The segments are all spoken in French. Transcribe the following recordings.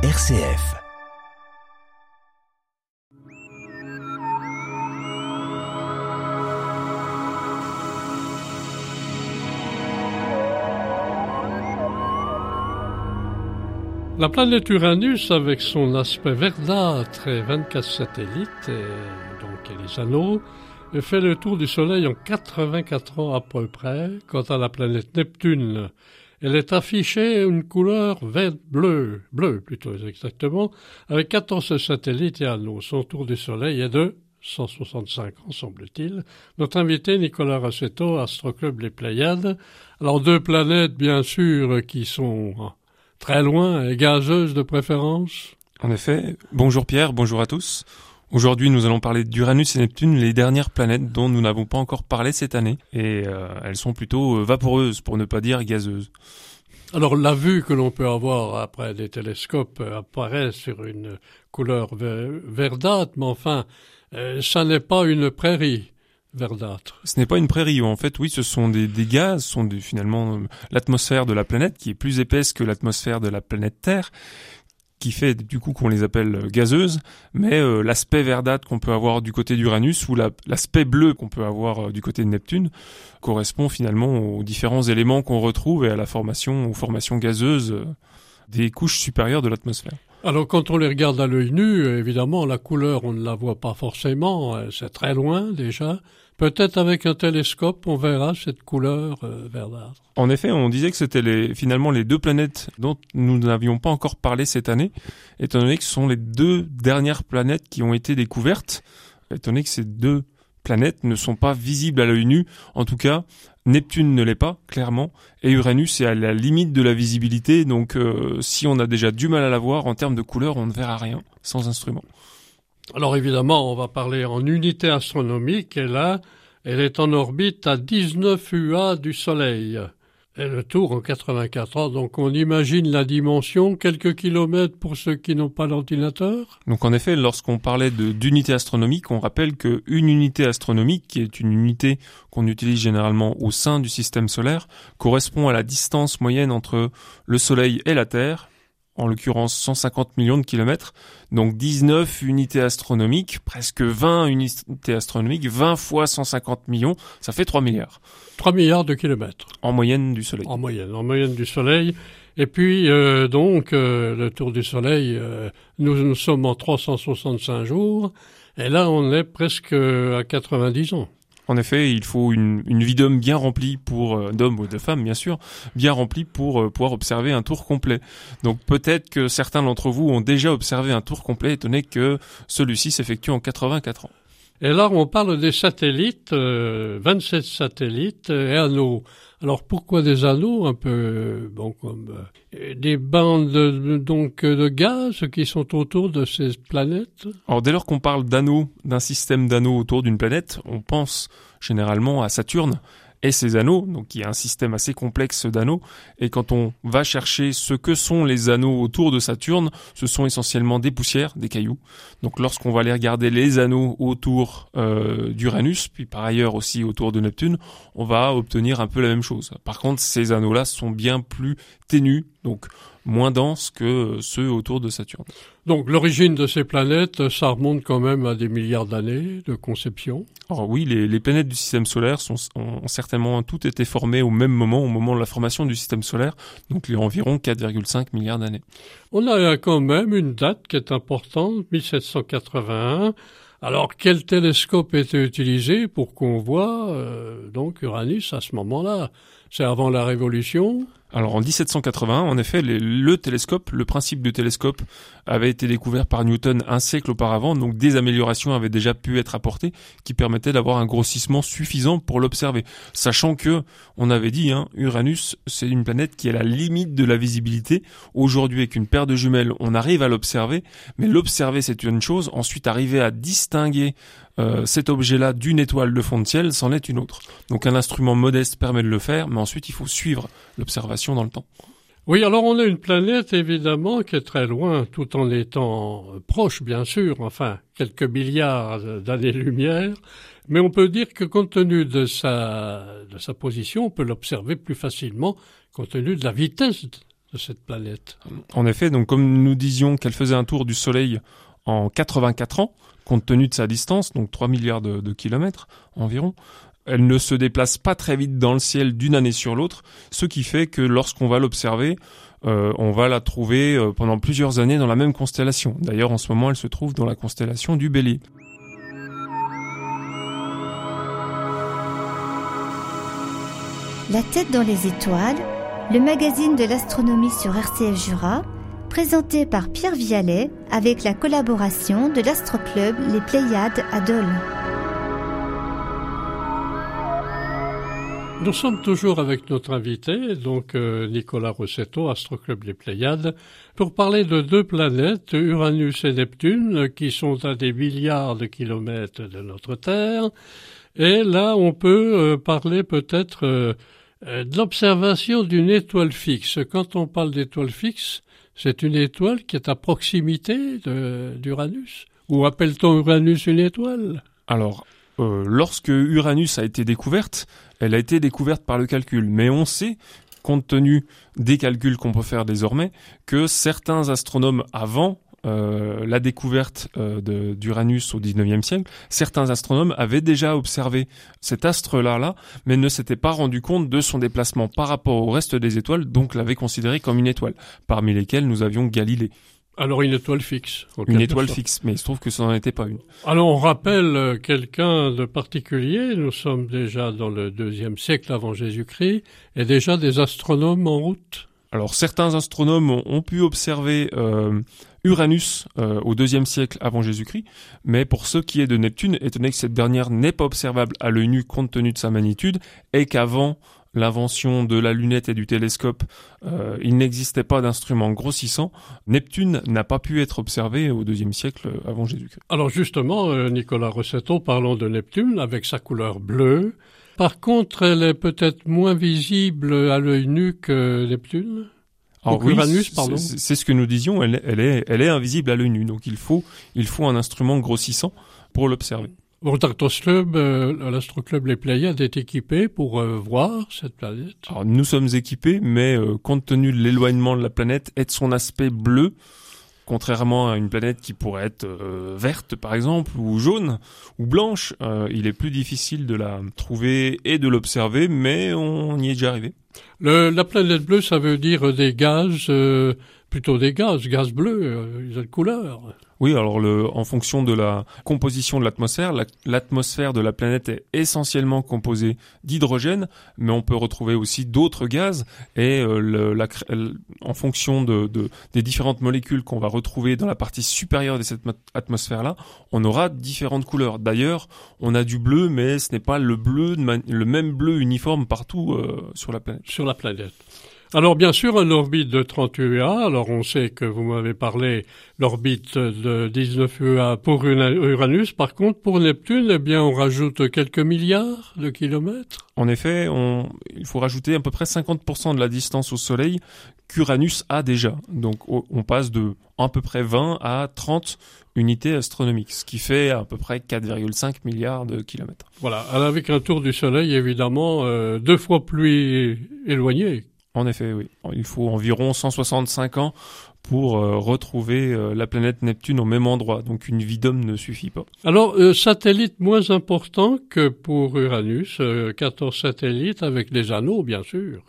RCF. La planète Uranus, avec son aspect verdâtre et 24 satellites, et donc les anneaux, fait le tour du Soleil en 84 ans à peu près. Quant à la planète Neptune, elle est affichée une couleur vert bleu, bleu plutôt exactement, avec 14 satellites et anneaux. Son tour du Soleil est de 165 ans, semble-t-il. Notre invité, Nicolas Rassetto, Astroclub Les Pléiades. Alors, deux planètes, bien sûr, qui sont très loin et gazeuses de préférence. En effet. Bonjour Pierre, bonjour à tous. Aujourd'hui, nous allons parler d'Uranus et Neptune, les dernières planètes dont nous n'avons pas encore parlé cette année. Et euh, elles sont plutôt euh, vaporeuses, pour ne pas dire gazeuses. Alors la vue que l'on peut avoir après des télescopes euh, apparaît sur une couleur verdâtre, mais enfin, ça n'est pas une prairie verdâtre. Ce n'est pas une prairie, en fait, oui, ce sont des, des gaz, ce sont des, finalement l'atmosphère de la planète qui est plus épaisse que l'atmosphère de la planète Terre qui fait du coup qu'on les appelle euh, gazeuses, mais euh, l'aspect verdâtre qu'on peut avoir du côté d'Uranus ou l'aspect bleu qu'on peut avoir euh, du côté de Neptune correspond finalement aux différents éléments qu'on retrouve et à la formation, aux formations gazeuses des couches supérieures de l'atmosphère. Alors quand on les regarde à l'œil nu, évidemment la couleur on ne la voit pas forcément, c'est très loin déjà, Peut-être avec un télescope, on verra cette couleur euh, verdâtre. En effet, on disait que c'était les, finalement les deux planètes dont nous n'avions pas encore parlé cette année, étant donné que ce sont les deux dernières planètes qui ont été découvertes, étant donné que ces deux planètes ne sont pas visibles à l'œil nu. En tout cas, Neptune ne l'est pas, clairement, et Uranus est à la limite de la visibilité, donc euh, si on a déjà du mal à la voir, en termes de couleur, on ne verra rien sans instrument. Alors évidemment, on va parler en unité astronomique, et là, elle est en orbite à 19 UA du Soleil. Et le tour en 84 ans, donc on imagine la dimension, quelques kilomètres pour ceux qui n'ont pas l'ordinateur. Donc en effet, lorsqu'on parlait d'unité astronomique, on rappelle qu'une unité astronomique, qui est une unité qu'on utilise généralement au sein du système solaire, correspond à la distance moyenne entre le Soleil et la Terre, en l'occurrence 150 millions de kilomètres, donc 19 unités astronomiques, presque 20 unités astronomiques, 20 fois 150 millions, ça fait 3 milliards. 3 milliards de kilomètres. En moyenne du Soleil. En moyenne, en moyenne du Soleil. Et puis, euh, donc, euh, le tour du Soleil, euh, nous, nous sommes en 365 jours, et là, on est presque à 90 ans. En effet, il faut une, vie d'homme bien remplie pour euh, d'homme ou de femme, bien sûr, bien remplie pour euh, pouvoir observer un tour complet. Donc peut-être que certains d'entre vous ont déjà observé un tour complet, étonné que celui-ci s'effectue en 84 ans. Et là, on parle des satellites, 27 euh, satellites et anneaux. Alors pourquoi des anneaux un peu bon comme euh, des bandes de, donc de gaz qui sont autour de ces planètes? Alors dès lors qu'on parle d'anneaux, d'un système d'anneaux autour d'une planète, on pense généralement à Saturne et ses anneaux, donc il y a un système assez complexe d'anneaux, et quand on va chercher ce que sont les anneaux autour de Saturne, ce sont essentiellement des poussières, des cailloux. Donc lorsqu'on va aller regarder les anneaux autour euh, d'Uranus, puis par ailleurs aussi autour de Neptune, on va obtenir un peu la même chose. Par contre, ces anneaux-là sont bien plus ténus, donc moins denses que ceux autour de Saturne. Donc l'origine de ces planètes, ça remonte quand même à des milliards d'années de conception. Alors oui, les, planètes du système solaire sont, ont certainement toutes été formées au même moment, au moment de la formation du système solaire, donc il y a environ 4,5 milliards d'années. On a quand même une date qui est importante, 1781. Alors quel télescope était utilisé pour qu'on voit euh, donc Uranus à ce moment-là? C'est avant la Révolution? Alors en 1781, en effet, le télescope, le principe du télescope avait été découvert par Newton un siècle auparavant, donc des améliorations avaient déjà pu être apportées qui permettaient d'avoir un grossissement suffisant pour l'observer. Sachant que, on avait dit, hein, Uranus, c'est une planète qui est à la limite de la visibilité. Aujourd'hui, avec une paire de jumelles, on arrive à l'observer, mais l'observer c'est une chose, ensuite arriver à distinguer euh, cet objet-là d'une étoile de fond de ciel, c'en est une autre. Donc un instrument modeste permet de le faire, mais ensuite il faut suivre l'observation dans le temps. Oui, alors on a une planète évidemment qui est très loin, tout en étant proche bien sûr, enfin quelques milliards d'années-lumière, mais on peut dire que compte tenu de sa, de sa position, on peut l'observer plus facilement compte tenu de la vitesse de cette planète. En effet, donc comme nous disions qu'elle faisait un tour du Soleil en 84 ans, compte tenu de sa distance, donc 3 milliards de, de kilomètres environ, elle ne se déplace pas très vite dans le ciel d'une année sur l'autre, ce qui fait que lorsqu'on va l'observer, euh, on va la trouver euh, pendant plusieurs années dans la même constellation. D'ailleurs, en ce moment, elle se trouve dans la constellation du Bélier. La tête dans les étoiles, le magazine de l'astronomie sur RCF Jura, présenté par Pierre Vialet avec la collaboration de l'astroclub Les Pléiades à Dole. Nous sommes toujours avec notre invité, donc euh, Nicolas Rossetto, Astroclub des Pléiades, pour parler de deux planètes, Uranus et Neptune, qui sont à des milliards de kilomètres de notre Terre. Et là, on peut euh, parler peut-être euh, de l'observation d'une étoile fixe. Quand on parle d'étoile fixe, c'est une étoile qui est à proximité d'Uranus? Ou appelle-t-on Uranus une étoile? Alors, euh, lorsque Uranus a été découverte, elle a été découverte par le calcul. Mais on sait, compte tenu des calculs qu'on peut faire désormais, que certains astronomes avant euh, la découverte euh, d'Uranus au XIXe siècle, certains astronomes avaient déjà observé cet astre-là, là, mais ne s'étaient pas rendu compte de son déplacement par rapport au reste des étoiles, donc l'avaient considéré comme une étoile, parmi lesquelles nous avions Galilée. Alors une étoile fixe. Une étoile fixe, mais il se trouve que ça n'en était pas une. Alors on rappelle euh, quelqu'un de particulier. Nous sommes déjà dans le deuxième siècle avant Jésus-Christ et déjà des astronomes en route. Alors certains astronomes ont, pu observer euh, Uranus euh, au deuxième siècle avant Jésus-Christ, mais pour ce qui est de Neptune, étant donné que cette dernière n'est pas observable à l'œil nu compte tenu de sa magnitude, et qu'avant l'invention de la lunette et du télescope, euh, il n'existait pas d'instrument grossissant. Neptune n'a pas pu être observé au deuxième siècle avant Jésus-Christ. Alors justement, euh, Nicolas Rossetto, parlons de Neptune avec sa couleur bleue. Par contre, elle est peut-être moins visible à l'œil nu que Neptune. Alors Uranus, pardon. C'est ce que nous disions. Elle, elle, est, elle est invisible à l'œil nu. Donc il faut, il faut un instrument grossissant pour l'observer. Au Club, euh, l'Astroclub Les Pléiades est équipé pour euh, voir cette planète. Alors, nous sommes équipés, mais euh, compte tenu de l'éloignement de la planète et de son aspect bleu, contrairement à une planète qui pourrait être euh, verte par exemple, ou jaune, ou blanche, il est plus difficile de la trouver et de l'observer, mais on y est déjà arrivé. Le, la planète bleue, ça veut dire des gaz, plutôt des gaz, gaz bleu, ils ont une couleur. Oui, alors le, en fonction de la composition de l'atmosphère, l'atmosphère de la planète est essentiellement composée d'hydrogène, mais on peut retrouver aussi d'autres gaz. Et euh, le, la, en fonction de, de, des différentes molécules qu'on va retrouver dans la partie supérieure de cette atmosphère-là, on aura différentes couleurs. D'ailleurs, on a du bleu, mais ce n'est pas le bleu, le même bleu uniforme partout euh, sur la planète. Sur la planète. Alors bien sûr, un orbite de 38 UA, alors on sait que vous m'avez parlé l'orbite de 19 UA pour Uranus, par contre pour Neptune, eh bien on rajoute quelques milliards de kilomètres. En effet, on, il faut rajouter à peu près 50% de la distance au Soleil qu'Uranus a déjà. Donc on passe de à peu près 20 à 30 unités astronomiques, ce qui fait à peu près 4,5 milliards de kilomètres. Voilà, avec un tour du Soleil évidemment euh, deux fois plus éloigné en effet, oui. Il faut environ 165 ans pour euh, retrouver euh, la planète Neptune au même endroit. Donc une vie d'homme ne suffit pas. Alors, euh, satellite moins important que pour Uranus, 14 satellites avec des anneaux, bien sûr.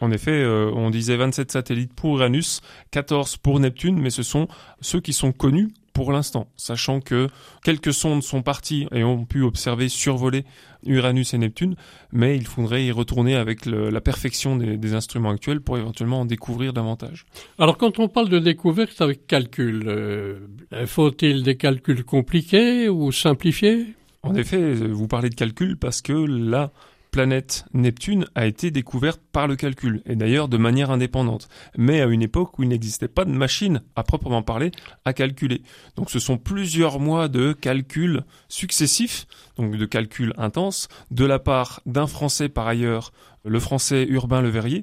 En effet, on disait 27 satellites pour Uranus, 14 pour Neptune, mais ce sont ceux qui sont connus pour l'instant, sachant que quelques sondes sont parties et ont pu observer survoler Uranus et Neptune, mais il faudrait y retourner avec la perfection des, instruments actuels pour éventuellement en découvrir davantage. Alors quand on parle de découverte avec calcul, euh, faut-il des calculs compliqués ou simplifiés? En effet, vous parlez de calcul parce que là, planète Neptune a été découverte par le calcul, et d'ailleurs de manière indépendante, mais à une époque où il n'existait pas de machine à proprement parler à calculer. Donc ce sont plusieurs mois de calculs successifs, donc de calculs intenses, de la part d'un Français par ailleurs, le Français Urbain Le Verrier,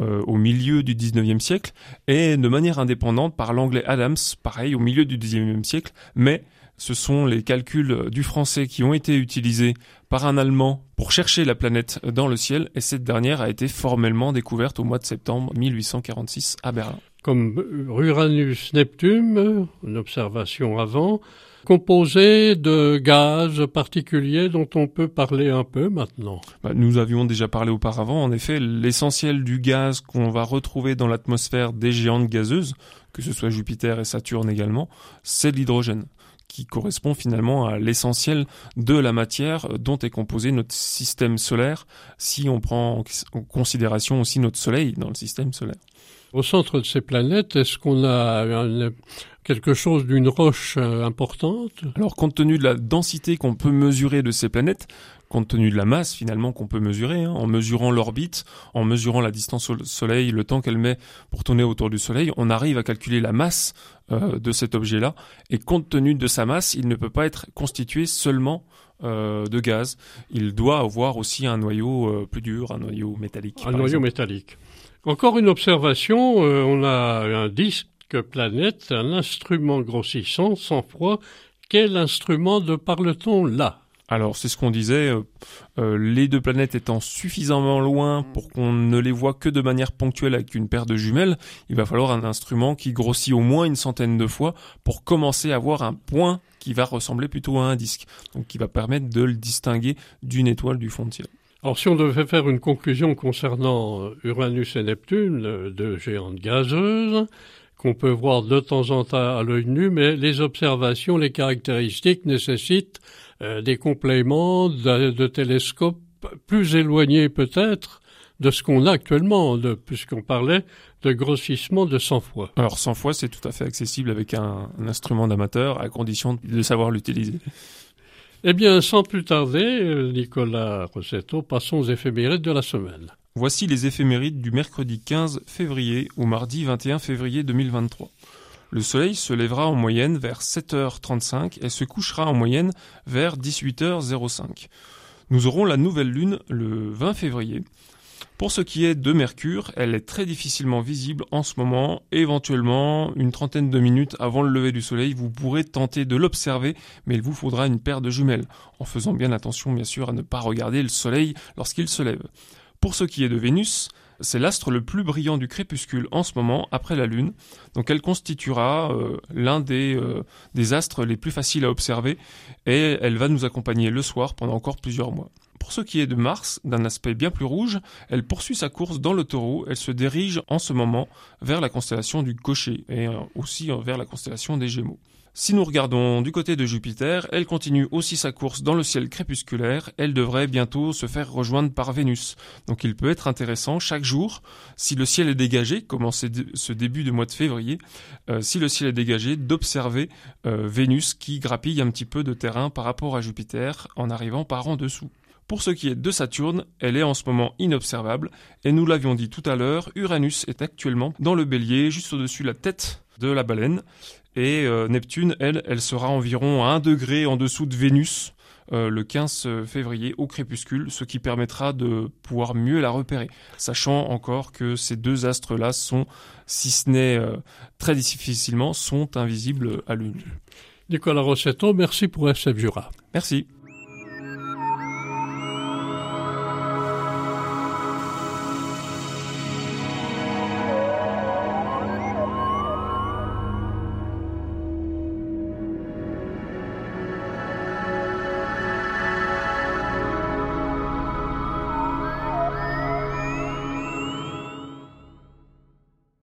euh, au milieu du 19e siècle, et de manière indépendante par l'anglais Adams, pareil, au milieu du 19e siècle, mais ce sont les calculs du français qui ont été utilisés par un Allemand pour chercher la planète dans le ciel et cette dernière a été formellement découverte au mois de septembre 1846 à Berlin. Comme Uranus-Neptune, une observation avant, composé de gaz particuliers dont on peut parler un peu maintenant. Bah, nous avions déjà parlé auparavant. En effet, l'essentiel du gaz qu'on va retrouver dans l'atmosphère des géantes gazeuses, que ce soit Jupiter et Saturne également, c'est l'hydrogène qui correspond finalement à l'essentiel de la matière dont est composé notre système solaire, si on prend en considération aussi notre Soleil dans le système solaire. Au centre de ces planètes, est-ce qu'on a quelque chose d'une roche euh, importante? Alors, compte tenu de la densité qu'on peut mesurer de ces planètes, compte tenu de la masse finalement qu'on peut mesurer, hein, en mesurant l'orbite, en mesurant la distance au Soleil, le temps qu'elle met pour tourner autour du Soleil, on arrive à calculer la masse euh, de cet objet-là. Et compte tenu de sa masse, il ne peut pas être constitué seulement euh, de gaz. Il doit avoir aussi un noyau euh, plus dur, un noyau métallique. Un noyau métallique. Encore une observation, on a un disque planète, un instrument grossissant sans froid. Quel instrument de parle-t-on là? Alors c'est ce qu'on disait, euh, euh, les deux planètes étant suffisamment loin pour qu'on ne les voit que de manière ponctuelle avec une paire de jumelles, il va falloir un instrument qui grossit au moins une centaine de fois pour commencer à voir un point qui va ressembler plutôt à un disque, donc qui va permettre de le distinguer d'une étoile du fond de ciel. Alors si on devait faire une conclusion concernant euh, Uranus et Neptune, deux géantes gazeuses, qu'on peut voir de temps en temps à l'œil nu, mais les observations, les caractéristiques nécessitent des compléments de, télescopes plus éloignés peut-être de ce qu'on a actuellement, puisqu'on parlait de grossissement de 100 fois. Alors 100 fois, c'est tout à fait accessible avec un, un instrument d'amateur, à condition de savoir l'utiliser. Eh bien, sans plus tarder, euh, Nicolas Rossetto, passons aux éphémérides de la semaine. Voici les éphémérides du mercredi 15 février au mardi 21 février 2023. Le soleil se lèvera en moyenne vers 7h35 et se couchera en moyenne vers 18h05. Nous aurons la nouvelle lune le 20 février. Pour ce qui est de Mercure, elle est très difficilement visible en ce moment. Éventuellement, une trentaine de minutes avant le lever du soleil, vous pourrez tenter de l'observer, mais il vous faudra une paire de jumelles, en faisant bien attention bien sûr à ne pas regarder le soleil lorsqu'il se lève. Pour ce qui est de Vénus, c'est l'astre le plus brillant du crépuscule en ce moment, après la Lune. Donc elle constituera euh, l'un euh, des astres les plus faciles à observer et elle va nous accompagner le soir pendant encore plusieurs mois. Pour ce qui est de Mars, d'un aspect bien plus rouge, elle poursuit sa course dans le taureau, elle se dirige en ce moment vers la constellation du cocher et euh, aussi vers la constellation des Gémeaux. Si nous regardons du côté de Jupiter, elle continue aussi sa course dans le ciel crépusculaire, elle devrait bientôt se faire rejoindre par Vénus. Donc il peut être intéressant chaque jour, si le ciel est dégagé, comme en ce début de mois de février, euh, si le ciel est dégagé, d'observer euh, Vénus qui grappille un petit peu de terrain par rapport à Jupiter en arrivant par en dessous. Pour ce qui est de Saturne, elle est en ce moment inobservable, et nous l'avions dit tout à l'heure, Uranus est actuellement dans le bélier, juste au-dessus de la tête de la baleine, et euh, Neptune, elle, elle sera environ à 1 degré en dessous de Vénus euh, le 15 février au crépuscule, ce qui permettra de pouvoir mieux la repérer, sachant encore que ces deux astres-là sont, si ce n'est euh, très difficilement, sont invisibles à l'une. Nicolas Rossetto, merci pour SF Jura. Merci.